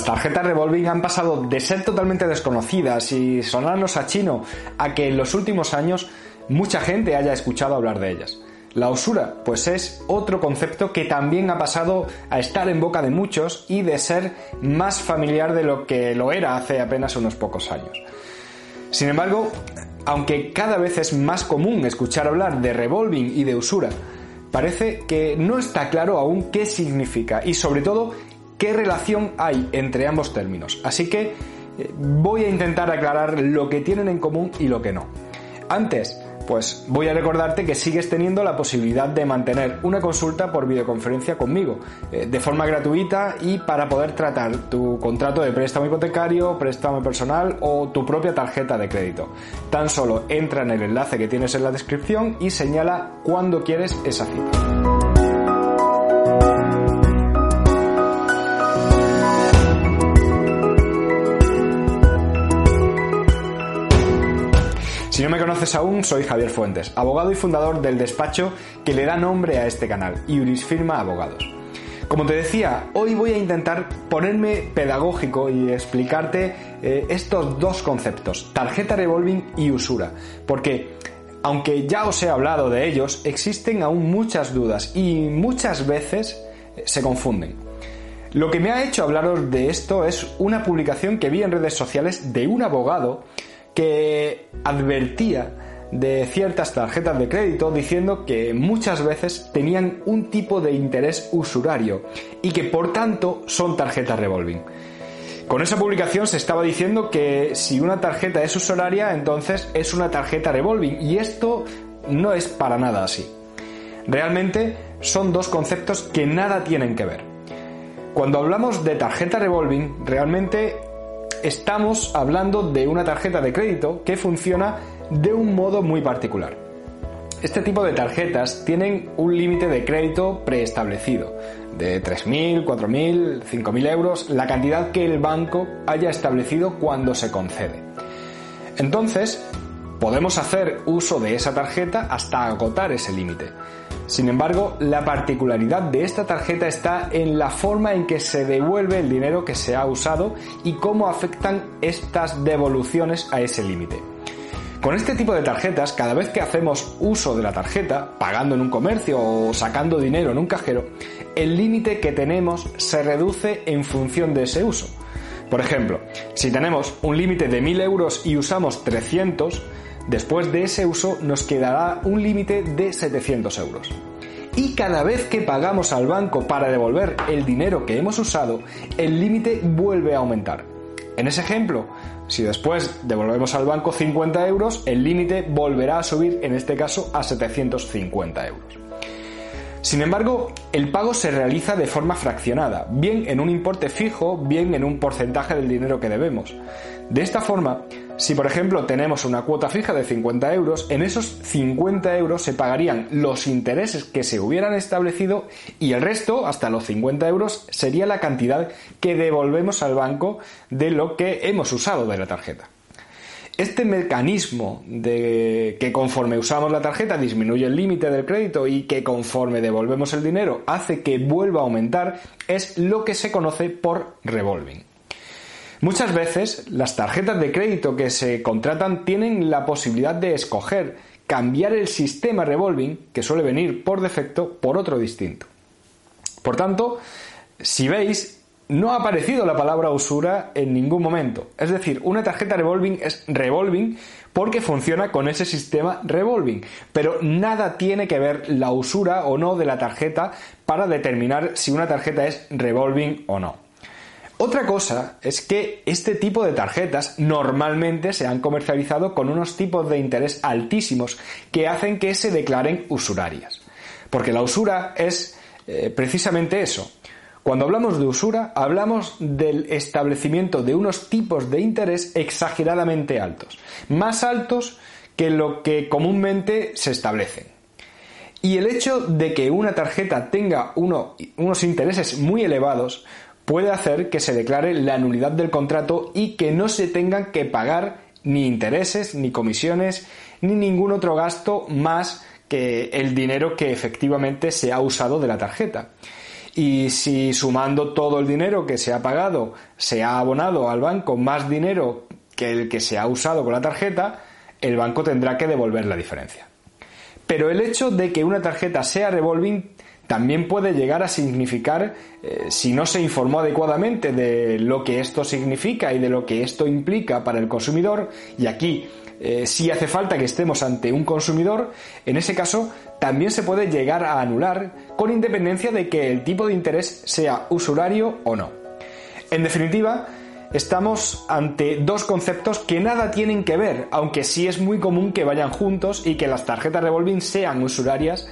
Las tarjetas revolving han pasado de ser totalmente desconocidas y sonarnos a chino a que en los últimos años mucha gente haya escuchado hablar de ellas. La usura, pues es otro concepto que también ha pasado a estar en boca de muchos y de ser más familiar de lo que lo era hace apenas unos pocos años. Sin embargo, aunque cada vez es más común escuchar hablar de revolving y de usura, parece que no está claro aún qué significa y sobre todo qué relación hay entre ambos términos. Así que eh, voy a intentar aclarar lo que tienen en común y lo que no. Antes, pues voy a recordarte que sigues teniendo la posibilidad de mantener una consulta por videoconferencia conmigo, eh, de forma gratuita y para poder tratar tu contrato de préstamo hipotecario, préstamo personal o tu propia tarjeta de crédito. Tan solo entra en el enlace que tienes en la descripción y señala cuándo quieres esa cita. Aún, soy Javier Fuentes, abogado y fundador del despacho que le da nombre a este canal, Iuris Firma Abogados. Como te decía, hoy voy a intentar ponerme pedagógico y explicarte eh, estos dos conceptos, tarjeta revolving y usura, porque aunque ya os he hablado de ellos, existen aún muchas dudas y muchas veces eh, se confunden. Lo que me ha hecho hablaros de esto es una publicación que vi en redes sociales de un abogado que advertía de ciertas tarjetas de crédito diciendo que muchas veces tenían un tipo de interés usurario y que por tanto son tarjetas revolving. Con esa publicación se estaba diciendo que si una tarjeta es usuraria, entonces es una tarjeta revolving y esto no es para nada así. Realmente son dos conceptos que nada tienen que ver. Cuando hablamos de tarjeta revolving, realmente estamos hablando de una tarjeta de crédito que funciona de un modo muy particular. Este tipo de tarjetas tienen un límite de crédito preestablecido, de 3.000, 4.000, 5.000 euros, la cantidad que el banco haya establecido cuando se concede. Entonces, podemos hacer uso de esa tarjeta hasta agotar ese límite. Sin embargo, la particularidad de esta tarjeta está en la forma en que se devuelve el dinero que se ha usado y cómo afectan estas devoluciones a ese límite. Con este tipo de tarjetas, cada vez que hacemos uso de la tarjeta, pagando en un comercio o sacando dinero en un cajero, el límite que tenemos se reduce en función de ese uso. Por ejemplo, si tenemos un límite de 1000 euros y usamos 300, Después de ese uso nos quedará un límite de 700 euros. Y cada vez que pagamos al banco para devolver el dinero que hemos usado, el límite vuelve a aumentar. En ese ejemplo, si después devolvemos al banco 50 euros, el límite volverá a subir, en este caso, a 750 euros. Sin embargo, el pago se realiza de forma fraccionada, bien en un importe fijo, bien en un porcentaje del dinero que debemos. De esta forma, si por ejemplo tenemos una cuota fija de 50 euros, en esos 50 euros se pagarían los intereses que se hubieran establecido y el resto, hasta los 50 euros, sería la cantidad que devolvemos al banco de lo que hemos usado de la tarjeta. Este mecanismo de que conforme usamos la tarjeta disminuye el límite del crédito y que conforme devolvemos el dinero hace que vuelva a aumentar es lo que se conoce por revolving. Muchas veces las tarjetas de crédito que se contratan tienen la posibilidad de escoger cambiar el sistema revolving, que suele venir por defecto, por otro distinto. Por tanto, si veis, no ha aparecido la palabra usura en ningún momento. Es decir, una tarjeta revolving es revolving porque funciona con ese sistema revolving, pero nada tiene que ver la usura o no de la tarjeta para determinar si una tarjeta es revolving o no. Otra cosa es que este tipo de tarjetas normalmente se han comercializado con unos tipos de interés altísimos que hacen que se declaren usurarias. Porque la usura es eh, precisamente eso. Cuando hablamos de usura, hablamos del establecimiento de unos tipos de interés exageradamente altos, más altos que lo que comúnmente se establecen. Y el hecho de que una tarjeta tenga unos intereses muy elevados puede hacer que se declare la nulidad del contrato y que no se tengan que pagar ni intereses, ni comisiones, ni ningún otro gasto más que el dinero que efectivamente se ha usado de la tarjeta. Y si sumando todo el dinero que se ha pagado se ha abonado al banco más dinero que el que se ha usado con la tarjeta, el banco tendrá que devolver la diferencia. Pero el hecho de que una tarjeta sea revolving también puede llegar a significar, eh, si no se informó adecuadamente de lo que esto significa y de lo que esto implica para el consumidor, y aquí eh, si hace falta que estemos ante un consumidor, en ese caso también se puede llegar a anular con independencia de que el tipo de interés sea usurario o no. En definitiva, estamos ante dos conceptos que nada tienen que ver, aunque sí es muy común que vayan juntos y que las tarjetas revolving sean usurarias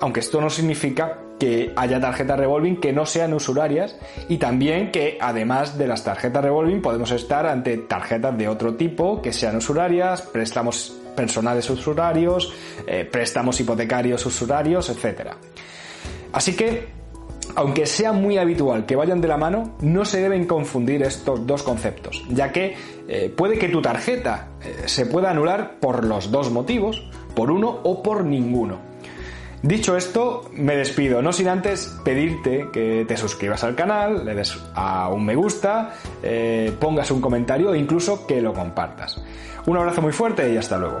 aunque esto no significa que haya tarjetas revolving que no sean usurarias y también que además de las tarjetas revolving podemos estar ante tarjetas de otro tipo que sean usurarias, préstamos personales usurarios, eh, préstamos hipotecarios usurarios, etc. Así que, aunque sea muy habitual que vayan de la mano, no se deben confundir estos dos conceptos, ya que eh, puede que tu tarjeta eh, se pueda anular por los dos motivos, por uno o por ninguno. Dicho esto, me despido, no sin antes pedirte que te suscribas al canal, le des a un me gusta, eh, pongas un comentario e incluso que lo compartas. Un abrazo muy fuerte y hasta luego.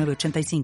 906985.